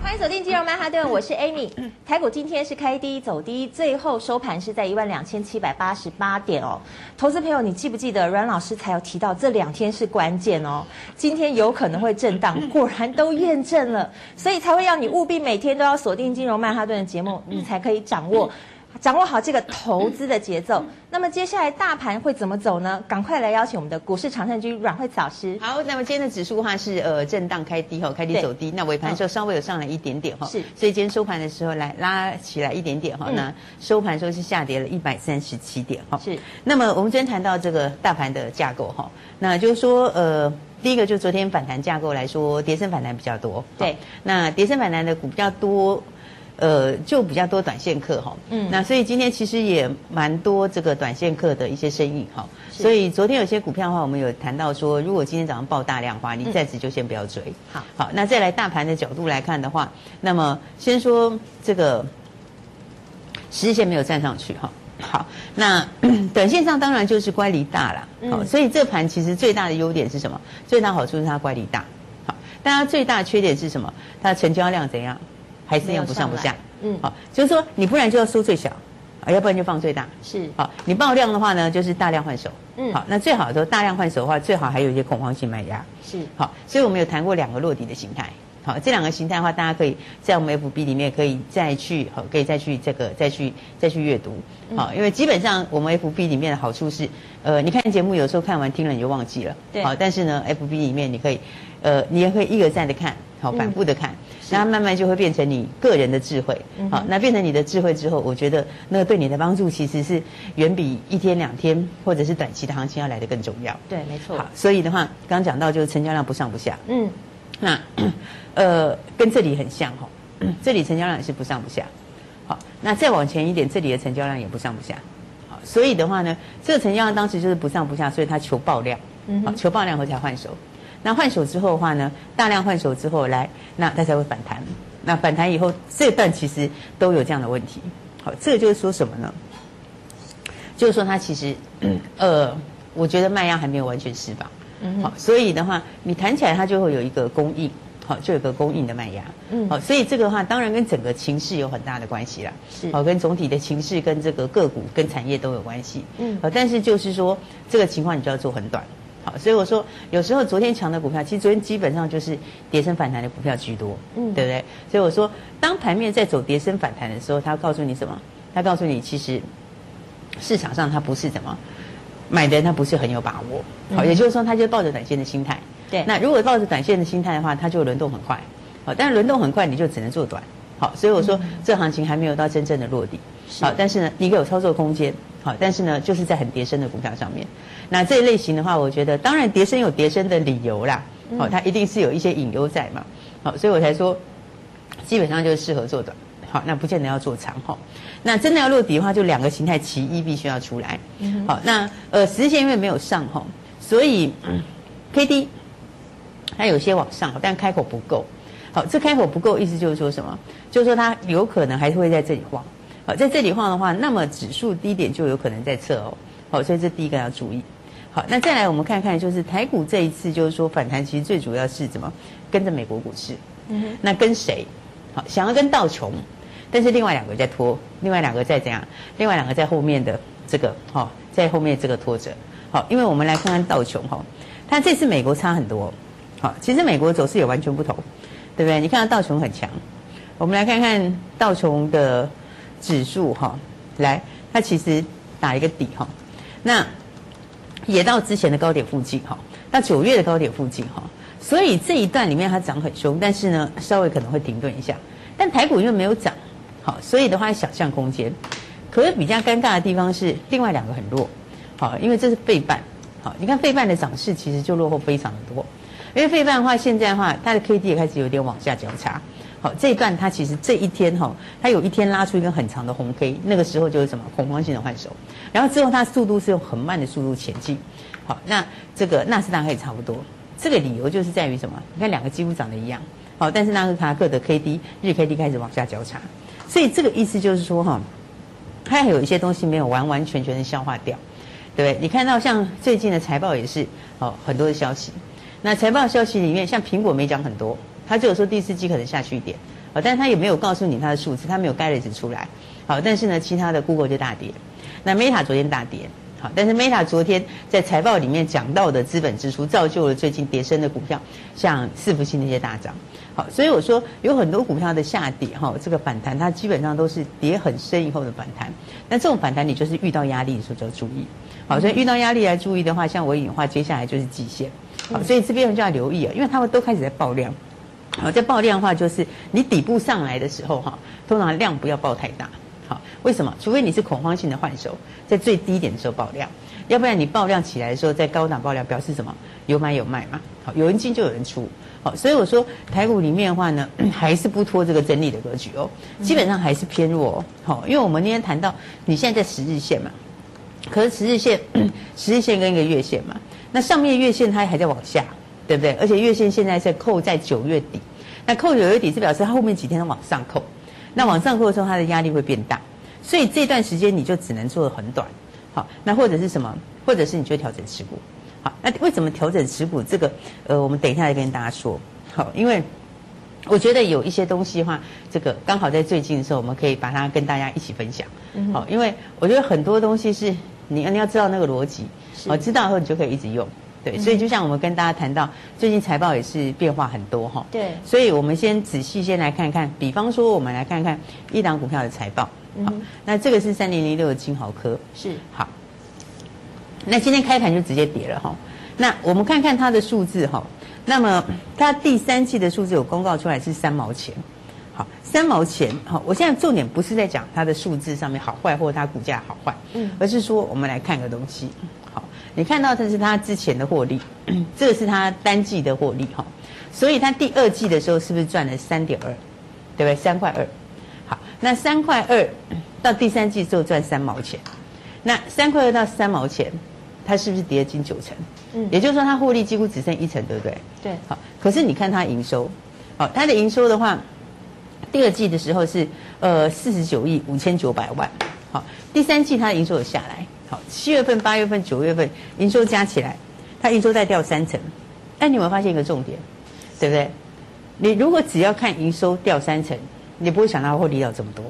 欢迎走进金融曼哈顿，我是 Amy。台股今天是开低走低，最后收盘是在一万两千七百八十八点哦。投资朋友，你记不记得阮老师才有提到这两天是关键哦？今天有可能会震荡，果然都验证了，所以才会要你务必每天都要锁定金融曼哈顿的节目，你才可以掌握。掌握好这个投资的节奏，那么接下来大盘会怎么走呢？赶快来邀请我们的股市常胜军阮慧慈老师。好，那么今天的指数的话是呃震荡开低哈，开低走低。那尾盘的时候稍微有上来一点点哈，是。所以今天收盘的时候来拉起来一点点哈，那收盘时候是下跌了一百三十七点哈。是。那么我们今天谈到这个大盘的架构哈，那就是说呃，第一个就昨天反弹架构来说，跌升反弹比较多。对。那跌升反弹的股比较多。呃，就比较多短线客哈，嗯，那所以今天其实也蛮多这个短线客的一些生意哈，所以昨天有些股票的话，我们有谈到说，如果今天早上爆大量的话，你暂时就先不要追。好，好，那再来大盘的角度来看的话，那么先说这个十日线没有站上去哈，好，那 <clears throat> 短线上当然就是乖离大了，好，所以这盘其实最大的优点是什么？最大好处是它乖离大，好，但它最大的缺点是什么？它的成交量怎样？还是要不上不下，嗯，好，就是说你不然就要收最小，啊，要不然就放最大，是，好，你爆量的话呢，就是大量换手，嗯，好，那最好的大量换手的话，最好还有一些恐慌性卖压，是，好，所以我们有谈过两个落底的形态，好，这两个形态的话，大家可以在我们 FB 里面可以再去，好，可以再去这个再去再去阅读，好，因为基本上我们 FB 里面的好处是，呃，你看节目有时候看完听了你就忘记了，对，好，但是呢，FB 里面你可以，呃，你也可以一而再的看，好，反复的看。那慢慢就会变成你个人的智慧，好，那变成你的智慧之后，我觉得那个对你的帮助其实是远比一天两天或者是短期的行情要来的更重要。对，没错。好，所以的话，刚刚讲到就是成交量不上不下，嗯，那呃跟这里很像哈，这里成交量也是不上不下，好，那再往前一点，这里的成交量也不上不下，好，所以的话呢，这个成交量当时就是不上不下，所以它求爆量，好，求爆量后才换手。那换手之后的话呢，大量换手之后来，那它才会反弹。那反弹以后，这段其实都有这样的问题。好，这个就是说什么呢？就是说它其实，呃，我觉得卖压还没有完全释放。嗯。好，所以的话，你弹起来它就会有一个供应，好，就有个供应的卖压。嗯。好，所以这个话当然跟整个情势有很大的关系啦。是。好，跟总体的情势、跟这个个股、跟产业都有关系。嗯。好，但是就是说，这个情况你就要做很短。好所以我说，有时候昨天强的股票，其实昨天基本上就是跌升反弹的股票居多，嗯，对不对？所以我说，当盘面在走跌升反弹的时候，他告诉你什么？他告诉你，其实市场上他不是怎么买的人，他不是很有把握。好，也就是说，他就抱着短线的心态。对。那如果抱着短线的心态的话，它就轮动很快。好，但是轮动很快，你就只能做短。好，所以我说，这行情还没有到真正的落地。好，但是呢，你有操作空间。好，但是呢，就是在很跌升的股票上面。那这一类型的话，我觉得当然跌升有跌升的理由啦，好，它一定是有一些隐忧在嘛，好，所以我才说，基本上就是适合做短，好，那不见得要做长哈。那真的要落底的话，就两个形态其一必须要出来，好，那呃，十日线因为没有上哈，所以 K D 它有些往上，但开口不够，好，这开口不够意思就是说什么？就是说它有可能还是会在这里晃，好，在这里晃的话，那么指数低点就有可能在测哦，好，所以这第一个要注意。好，那再来我们看看，就是台股这一次就是说反弹，其实最主要是怎么跟着美国股市。嗯哼。那跟谁？好，想要跟道琼，但是另外两个在拖，另外两个在怎样？另外两个在后面的这个，好，在后面这个拖着。好，因为我们来看看道琼哈，它这次美国差很多。好，其实美国走势也完全不同，对不对？你看到道琼很强，我们来看看道琼的指数哈，来，它其实打一个底哈，那也到之前的高点附近哈，到九月的高点附近哈，所以这一段里面它涨很凶，但是呢，稍微可能会停顿一下。但台股因为没有涨，好，所以的话想象空间。可是比较尴尬的地方是另外两个很弱，好，因为这是费半，好，你看费半的涨势其实就落后非常的多。因为费半的话，现在的话，它的 K D 也开始有点往下交叉。好，这一段它其实这一天哈，它有一天拉出一根很长的红 K，那个时候就是什么恐慌性的换手，然后之后它速度是用很慢的速度前进。好，那这个纳斯达克也差不多，这个理由就是在于什么？你看两个几乎长得一样，好，但是纳斯达克的 K D 日 K D 开始往下交叉，所以这个意思就是说哈，它还有一些东西没有完完全全的消化掉，对不对？你看到像最近的财报也是哦，很多的消息。那财报消息里面，像苹果没讲很多，它只有说第四季可能下去一点，啊，但是它也没有告诉你它的数字，它没有 guidance 出来，好，但是呢，其他的 Google 就大跌，那 Meta 昨天大跌，好，但是 Meta 昨天在财报里面讲到的资本支出，造就了最近跌升的股票，像伺服器那些大涨，好，所以我说有很多股票的下跌，哈，这个反弹它基本上都是跌很深以后的反弹，那这种反弹你就是遇到压力的时候就要注意，好，所以遇到压力来注意的话，像我的话，接下来就是季线。好，所以这边就要留意啊，因为他们都开始在爆量。好，在爆量的话，就是你底部上来的时候哈，通常量不要爆太大。好，为什么？除非你是恐慌性的换手，在最低点的时候爆量，要不然你爆量起来的时候，在高档爆量，表示什么？有买有卖嘛。好，有人进就有人出。好，所以我说台股里面的话呢，<clears throat> 还是不拖这个整理的格局哦，基本上还是偏弱。好，因为我们今天谈到你现在在十日线嘛，可是十日线、<clears throat> 十日线跟一个月线嘛。那上面月线它还在往下，对不对？而且月线现在是扣在九月底，那扣九月底是表示它后面几天往上扣，那往上扣的时候它的压力会变大，所以这段时间你就只能做的很短，好，那或者是什么？或者是你就调整持股，好，那为什么调整持股？这个呃，我们等一下再跟大家说，好，因为我觉得有一些东西的话，这个刚好在最近的时候，我们可以把它跟大家一起分享，好，因为我觉得很多东西是你你要知道那个逻辑。我知道后，你就可以一直用，对，所以就像我们跟大家谈到，最近财报也是变化很多哈，对，所以我们先仔细先来看看，比方说我们来看看一档股票的财报，好，那这个是三零零六的金豪科，是。好，那今天开盘就直接跌了哈，那我们看看它的数字哈，那么它第三季的数字有公告出来是三毛钱。好，三毛钱。好，我现在重点不是在讲它的数字上面好坏，或者它股价好坏，嗯，而是说我们来看个东西。好，你看到这是它之前的获利，这个是它单季的获利哈，所以它第二季的时候是不是赚了三点二，对不对？三块二。好，那三块二到第三季之后赚三毛钱，那三块二到三毛钱，它是不是跌了近九成？嗯，也就是说它获利几乎只剩一成，对不对？对。好，可是你看它营收，好，它的营收的话。第二季的时候是呃四十九亿五千九百万，好，第三季它的营收有下来，好，七月份、八月份、九月份营收加起来，它营收再掉三成，但你有没有发现一个重点，对不对？你如果只要看营收掉三成，你不会想到获利掉这么多，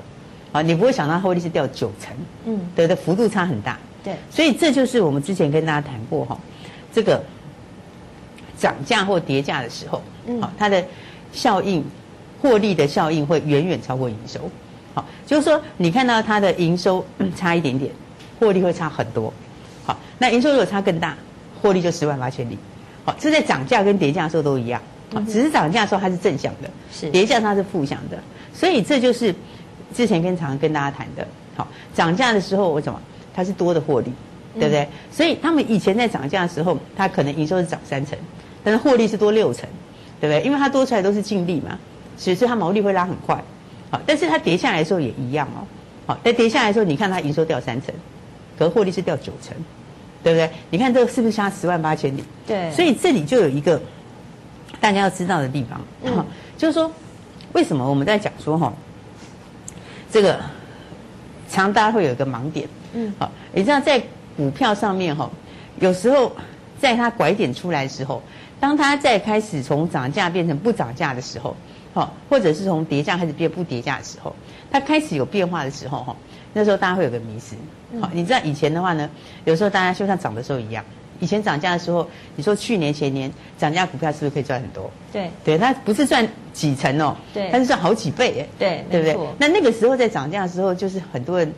啊，你不会想到获利是掉九成，嗯，对的，幅度差很大，对，所以这就是我们之前跟大家谈过哈，这个涨价或跌价的时候，好，它的效应。获利的效应会远远超过营收，好，就是说你看到它的营收差一点点，获利会差很多，好，那营收如果差更大，获利就十万八千里，好，这在涨价跟跌价的时候都一样，好，只是涨价的时候它是正向的，是。跌价它是负向的，所以这就是之前跟常跟大家谈的，好，涨价的时候我怎么它是多的获利，对不对？所以他们以前在涨价的时候，它可能营收是涨三成，但是获利是多六成，对不对？因为它多出来都是净利嘛。只是它毛利会拉很快，好，但是它跌下来的时候也一样哦，好，但跌下来的时候，你看它营收掉三成，可获利是掉九成，对不对？你看这个是不是差十万八千里？对，所以这里就有一个大家要知道的地方，嗯，就是说为什么我们在讲说哈，这个常大家会有一个盲点，嗯，好，你知道在股票上面哈，有时候在它拐点出来的时候，当它再开始从涨价变成不涨价的时候。好，或者是从跌价开始变不跌价的时候，它开始有变化的时候，哈，那时候大家会有个迷失。好，你知道以前的话呢，有时候大家就像涨的时候一样，以前涨价的时候，你说去年前年涨价股票是不是可以赚很多？对，对，它不是赚几成哦，对它是赚好几倍耶，对，对不对？那那个时候在涨价的时候，就是很多人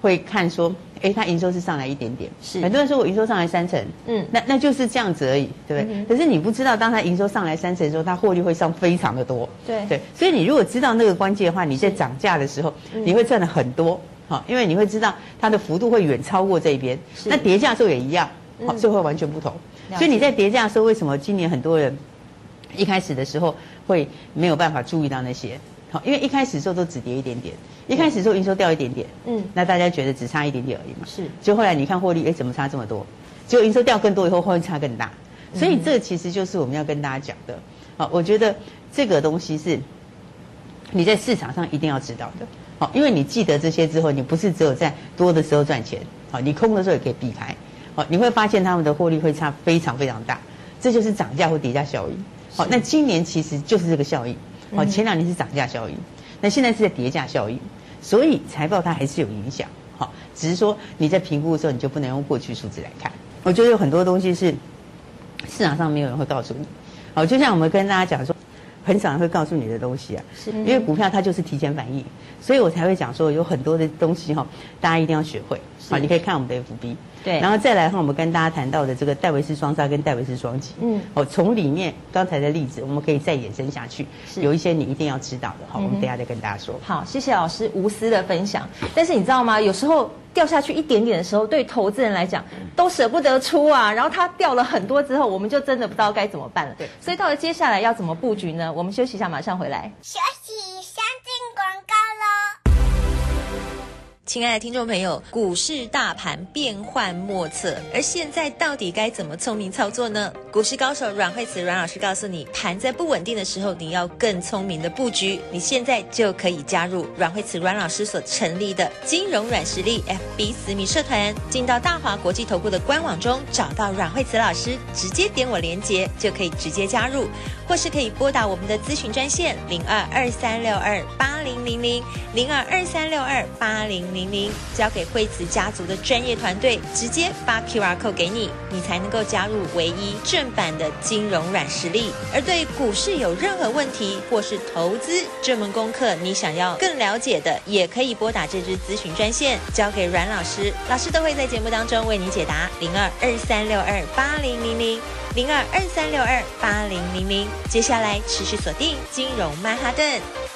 会看说，哎，它营收是上来一点点，是很多人说我营收上来三成，嗯那那就是这样子而已，对不对？嗯可是你不知道，当它营收上来三成的时候，它获利会上非常的多，对对，所以你如果知道那个关键的话，你在涨价的时候，嗯你会赚的很多，好，因为你会知道它的幅度会远超过这一边，那叠价的时候也一样，好，嗯所以会完全不同。所以你在叠价的时候，为什么今年很多人一开始的时候会没有办法注意到那些？好，因为一开始的时候都只跌一点点，一开始的时候营收掉一点点，嗯，那大家觉得只差一点点而已嘛。是，就后来你看获利，哎，怎么差这么多？结果营收掉更多以后，获利差更大。所以这其实就是我们要跟大家讲的。好，我觉得这个东西是你在市场上一定要知道的。好，因为你记得这些之后，你不是只有在多的时候赚钱，好，你空的时候也可以避开。好，你会发现他们的获利会差非常非常大，这就是涨价或跌价效应。好，那今年其实就是这个效应。好，嗯前两年是涨价效应，那现在是在叠价效应，所以财报它还是有影响。好，只是说你在评估的时候，你就不能用过去数字来看。我觉得有很多东西是市场上没有人会告诉你。好，就像我们跟大家讲说，很少人会告诉你的东西啊，是因为股票它就是提前反应，所以我才会讲说有很多的东西哈，大家一定要学会。好，你可以看我们的 FB。对然后再来的话，我们跟大家谈到的这个戴维斯双杀跟戴维斯双击，嗯，哦，从里面刚才的例子，我们可以再延伸下去，有一些你一定要知道的，好，我们等一下再跟大家说。好，谢谢老师无私的分享。但是你知道吗？有时候掉下去一点点的时候，对投资人来讲都舍不得出啊。然后它掉了很多之后，我们就真的不知道该怎么办了。对，所以到了接下来要怎么布局呢？我们休息一下，马上回来。休息，亲爱的听众朋友，股市大盘变幻莫测，而现在到底该怎么聪明操作呢？股市高手阮慧慈阮老师告诉你，盘在不稳定的时候，你要更聪明的布局。你现在就可以加入阮慧慈阮老师所成立的金融软实力 FB 私密社团，进到大华国际投顾的官网中找到阮慧慈老师，直接点我连接就可以直接加入，或是可以拨打我们的咨询专线零二二三六二八零零零零二二三六二八零零零，交给惠慈家族的专业团队，直接发 QR code 给你，你才能够加入唯一正版的金融软实力。而对股市有任何问题，或是投资这门功课，你想要更了解的，也可以拨打这支咨询专线，交给阮老师，老师都会在节目当中为你解答。零二二三六二八零零零。零二二三六二八零零零，接下来持续锁定金融曼哈顿。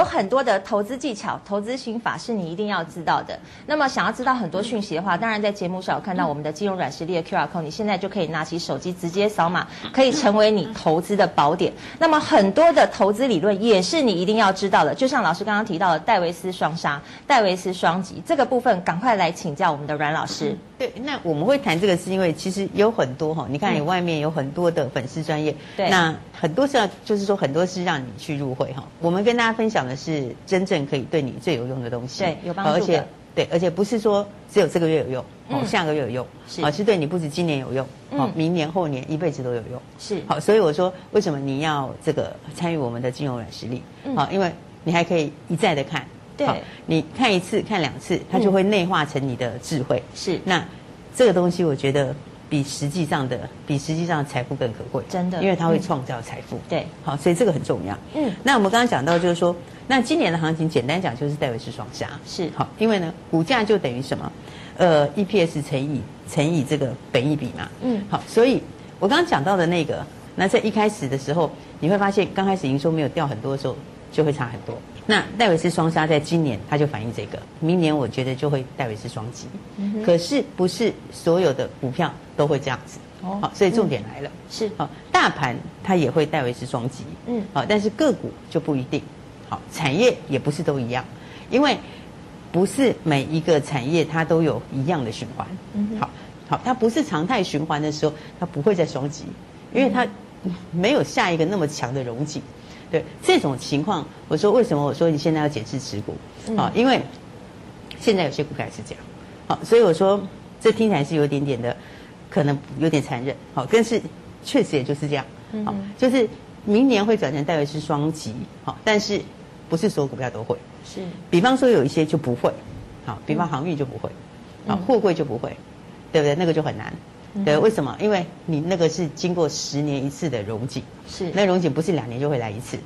有很多的投资技巧、投资心法是你一定要知道的。那么，想要知道很多讯息的话，当然在节目上有看到我们的金融软实力的 QR code，你现在就可以拿起手机直接扫码，可以成为你投资的宝典。那么，很多的投资理论也是你一定要知道的，就像老师刚刚提到的戴维斯双杀、戴维斯双击这个部分，赶快来请教我们的阮老师。对，那我们会谈这个是因为其实有很多哈，你看你外面有很多的粉丝专业，对，那很多是要就是说很多是让你去入会哈。我们跟大家分享的是真正可以对你最有用的东西，对，有帮助而且对，而且不是说只有这个月有用，哦，下个月有用，是，哦，是对你不止今年有用，哦，明年后年一辈子都有用，是。好，所以我说为什么你要这个参与我们的金融软实力？好，因为你还可以一再的看，对，你看一次看两次，它就会内化成你的智慧，是。那这个东西我觉得比实际上的比实际上的财富更可贵，真的，因为它会创造财富。对，好，所以这个很重要。嗯，那我们刚刚讲到就是说，那今年的行情简单讲就是戴维斯双杀，是好，因为呢股价就等于什么？呃，EPS 乘以乘以这个本益比嘛。嗯，好，所以我刚刚讲到的那个，那在一开始的时候，你会发现刚开始营收没有掉很多的时候，就会差很多。那戴维斯双杀在今年它就反映这个，明年我觉得就会戴维斯双击。嗯、可是不是所有的股票都会这样子。哦，好，所以重点来了，是好，大盘它也会戴维斯双击。嗯，好，但是个股就不一定。好，产业也不是都一样，因为不是每一个产业它都有一样的循环。嗯，好，好，它不是常态循环的时候，它不会再双击，因为它没有下一个那么强的融景。对这种情况，我说为什么？我说你现在要减持持股？啊，因为现在有些股票是这样，好，所以我说这听起来是有点点的，可能有点残忍，好，但是确实也就是这样，好，就是明年会转成戴维斯双极，好，但是不是所有股票都会，是，比方说有一些就不会，好，比方航运就不会，啊，货柜就不会，对不对？那个就很难。对，为什么？因为你那个是经过十年一次的溶解，是。那溶解不是两年就会来一次，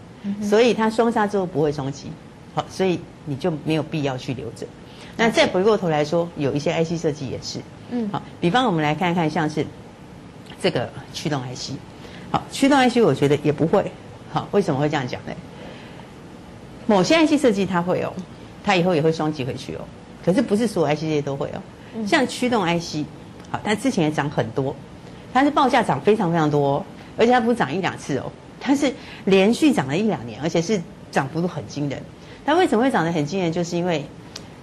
所以它双杀之后不会双击，好，所以你就没有必要去留着。那再回过头来说，有一些 IC 设计也是，嗯，好，比方我们来看看，像是这个驱动 IC，好，驱动 IC 我觉得也不会，好，为什么会这样讲呢？某些 IC 设计它会哦，它以后也会双击回去哦，可是不是所有 IC 设计都会哦，像驱动 IC。它之前也涨很多，它是报价涨非常非常多，而且它不是涨一两次哦，它是连续涨了一两年，而且是涨幅度很惊人。它为什么会涨得很惊人？就是因为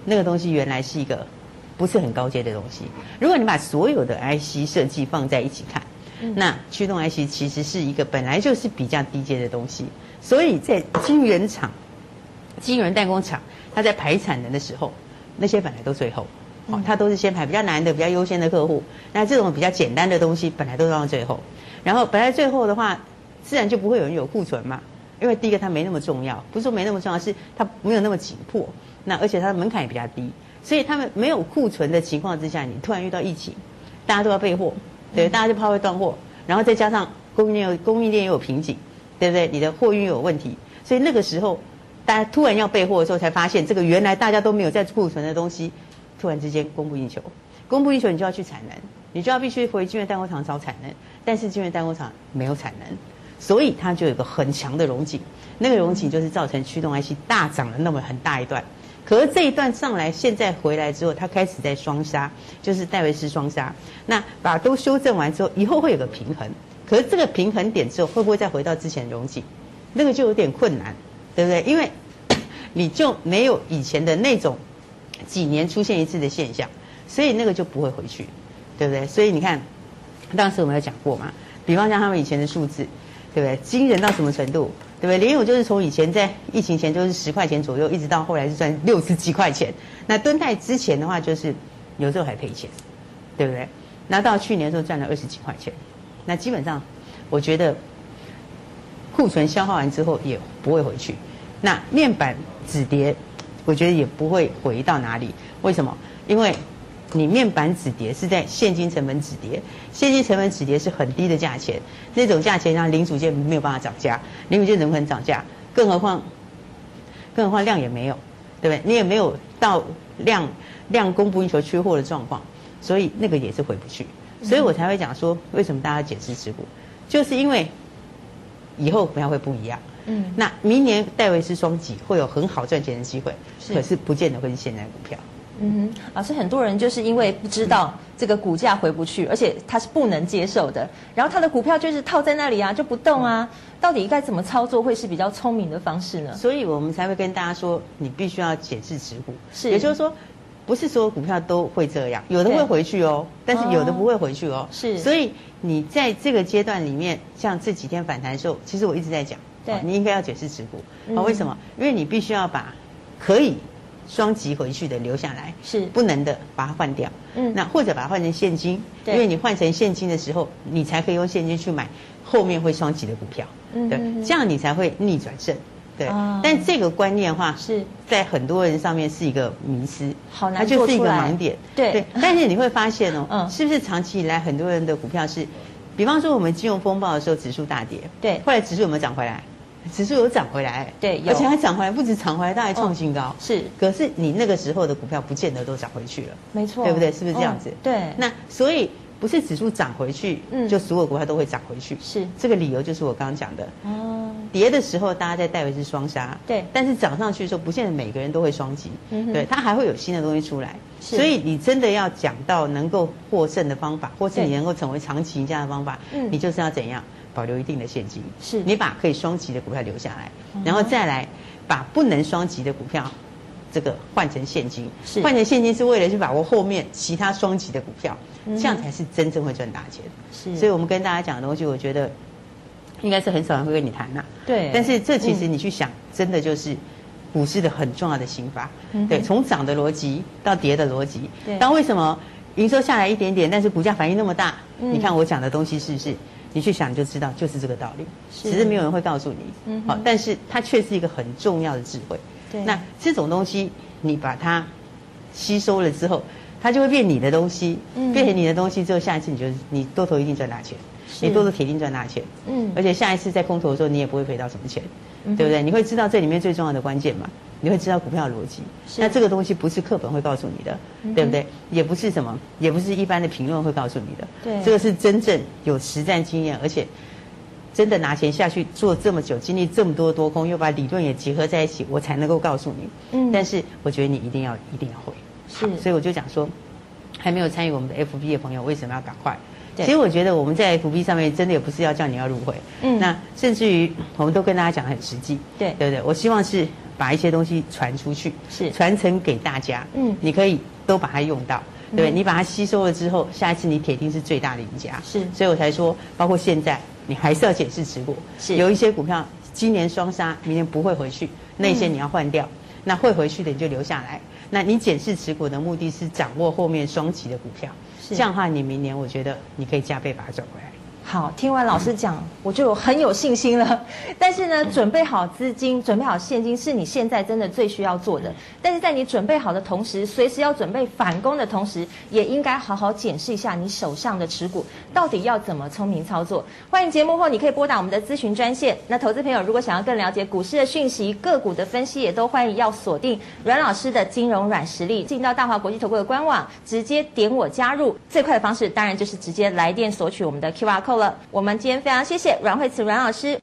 那个东西原来是一个不是很高阶的东西。如果你把所有的 IC 设计放在一起看，那驱动 IC 其实是一个本来就是比较低阶的东西，所以在晶圆厂、晶圆代工厂，它在排产能的时候，那些本来都最后。哦，它都是先排比较难的、比较优先的客户。那这种比较简单的东西，本来都放到最后。然后本来最后的话，自然就不会有人有库存嘛。因为第一个它没那么重要，不是说没那么重要，是它没有那么紧迫。那而且它的门槛也比较低，所以他们没有库存的情况之下，你突然遇到疫情，大家都要备货，对，大家就怕会断货。然后再加上供应链有供应链又有瓶颈，对不对？你的货运有问题，所以那个时候大家突然要备货的时候，才发现这个原来大家都没有在库存的东西。突然之间供不应求，供不应求，你就要去产能，你就要必须回晶圆代工厂找产能，但是晶圆代工厂没有产能，所以它就有个很强的熔井，那个熔井就是造成驱动 IC 大涨了那么很大一段。可是这一段上来，现在回来之后，它开始在双杀，就是戴维斯双杀。那把都修正完之后，以后会有个平衡。可是这个平衡点之后，会不会再回到之前熔井？那个就有点困难，对不对？因为你就没有以前的那种。几年出现一次的现象，所以那个就不会回去，对不对？所以你看，当时我们有讲过嘛，比方像他们以前的数字，对不对？惊人到什么程度，对不对？连友就是从以前在疫情前就是十块钱左右，一直到后来是赚六十几块钱。那敦泰之前的话就是有时候还赔钱，对不对？那到去年的时候赚了二十几块钱，那基本上我觉得库存消耗完之后也不会回去。那面板止跌。我觉得也不会回到哪里，为什么？因为你面板止跌是在现金成本止跌，现金成本止跌是很低的价钱，那种价钱让零组件没有办法涨价，零组件怎么可能涨价？更何况，更何况量也没有，对不对？你也没有到量量供不应求、缺货的状况，所以那个也是回不去，所以我才会讲说，为什么大家减持持股，就是因为以后股票会不一样。嗯，那明年戴维斯双击会有很好赚钱的机会，可是不见得会是现在股票。嗯哼，老师，很多人就是因为不知道这个股价回不去，而且他是不能接受的，然后他的股票就是套在那里啊，就不动啊。到底该怎么操作会是比较聪明的方式呢？所以我们才会跟大家说，你必须要减持持股。是，也就是说，不是所有股票都会这样，有的会回去哦，但是有的不会回去哦。是，所以你在这个阶段里面，像这几天反弹的时候，其实我一直在讲。对，你应该要解释持股啊？为什么？因为你必须要把可以双击回去的留下来，是不能的把它换掉。嗯，那或者把它换成现金，因为你换成现金的时候，你才可以用现金去买后面会双击的股票。嗯，对，这样你才会逆转胜。对，但这个观念的话是在很多人上面是一个迷失，好难它就是一个盲点。对，但是你会发现哦，<laughs> 嗯，是不是长期以来很多人的股票是，比方说我们金融风暴的时候指数大跌，对，后来指数有没有涨回来？指数有涨回来，对，而且还涨回来，不止涨回来，它还创新高。是，可是你那个时候的股票不见得都涨回去了，没错，对不对？是不是这样子？对。那所以不是指数涨回去，嗯，就所有股票都会涨回去。是，这个理由就是我刚刚讲的。哦。跌的时候大家在戴维是双杀，对。但是涨上去的时候，不见得每个人都会双击，嗯对，它还会有新的东西出来。是。所以你真的要讲到能够获胜的方法，或是你能够成为长期赢家的方法，嗯，你就是要怎样？保留一定的现金，是。你把可以双击的股票留下来，然后再来把不能双击的股票，这个换成现金，是。换成现金是为了去把握后面其他双击的股票，这样才是真正会赚大钱。是，所以我们跟大家讲的东西，我觉得应该是很少人会跟你谈呐。对，但是这其实你去想，真的就是股市的很重要的心法。对，从涨的逻辑到跌的逻辑，对，但为什么营收下来一点点，但是股价反应那么大？你看我讲的东西是不是？你去想就知道，就是这个道理。只是没有人会告诉你。嗯。好，但是它却是一个很重要的智慧。对。那这种东西，你把它吸收了之后，它就会变你的东西。嗯。变成你的东西之后，下一次你就你多头一定赚大钱。你多头铁定赚大钱。嗯。而且下一次在空头的时候，你也不会赔到什么钱。对不对？你会知道这里面最重要的关键嘛？你会知道股票逻辑。那这个东西不是课本会告诉你的，对不对？也不是什么，也不是一般的评论会告诉你的。对。这个是真正有实战经验，而且真的拿钱下去做这么久，经历这么多多空，又把理论也结合在一起，我才能够告诉你。嗯。但是我觉得你一定要一定要会。是。所以我就讲说，还没有参与我们的 FB 的朋友，为什么要赶快？其实我觉得我们在 FB 上面真的也不是要叫你要入会，嗯，那甚至于我们都跟大家讲很实际，对对不对？我希望是把一些东西传出去，是。传承给大家，嗯，你可以都把它用到，对？你把它吸收了之后，下一次你铁定是最大的赢家，是，所以我才说，包括现在你还是要检视持股，是。有一些股票今年双杀，明年不会回去，那些你要换掉，那会回去的你就留下来。那你检视持股的目的是掌握后面双旗的股票，这样的话，你明年我觉得你可以加倍把它赚回来。好，听完老师讲，我就很有信心了。<laughs> 但是呢，准备好资金、准备好现金，是你现在真的最需要做的。但是在你准备好的同时，随时要准备反攻的同时，也应该好好检视一下你手上的持股到底要怎么聪明操作。欢迎节目后，你可以拨打我们的咨询专线。那投资朋友如果想要更了解股市的讯息、个股的分析，也都欢迎要锁定阮老师的金融软实力，进到大华国际投顾的官网，直接点我加入。最快的方式当然就是直接来电索取我们的 QR code 我们今天非常谢谢阮慧慈阮老师。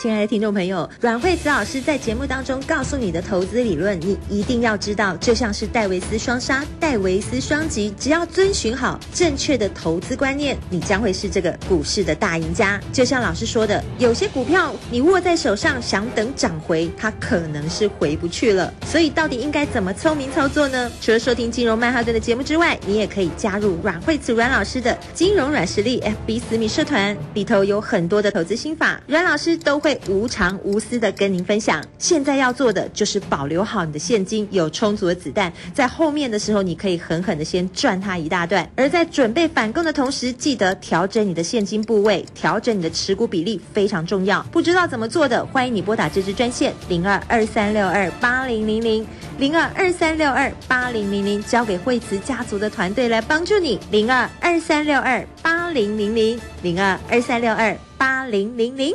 亲爱的听众朋友，阮慧慈老师在节目当中告诉你的投资理论，你一定要知道，就像是戴维斯双杀、戴维斯双击，只要遵循好正确的投资观念，你将会是这个股市的大赢家。就像老师说的，有些股票你握在手上，想等涨回，它可能是回不去了。所以到底应该怎么聪明操作呢？除了收听金融曼哈顿的节目之外，你也可以加入阮慧慈阮老师的金融软实力 FB 私密社团，里头有很多的投资心法，阮老师都会无偿无私的跟您分享。现在要做的就是保留好你的现金，有充足的子弹，在后面的时候你可以狠狠的先赚它一大段。而在准备反攻的同时，记得调整你的现金部位，调整你的持股比例非常重要。不知道怎么做的，欢迎你拨打这支专线零二二三六二八零零零零二二三六二八零零零，交给惠慈家族的团队来帮助你。零二二三六二八零零零零二二三六二八零零零。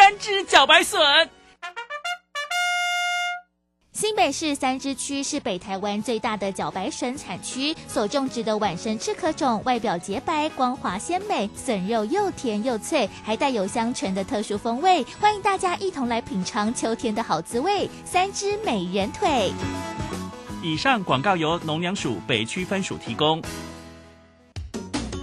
三只茭白笋。新北市三支区是北台湾最大的茭白笋产区，所种植的晚生赤壳种外表洁白、光滑鲜美，笋肉又甜又脆，还带有香醇的特殊风味。欢迎大家一同来品尝秋天的好滋味——三只美人腿。以上广告由农粮署北区分署提供。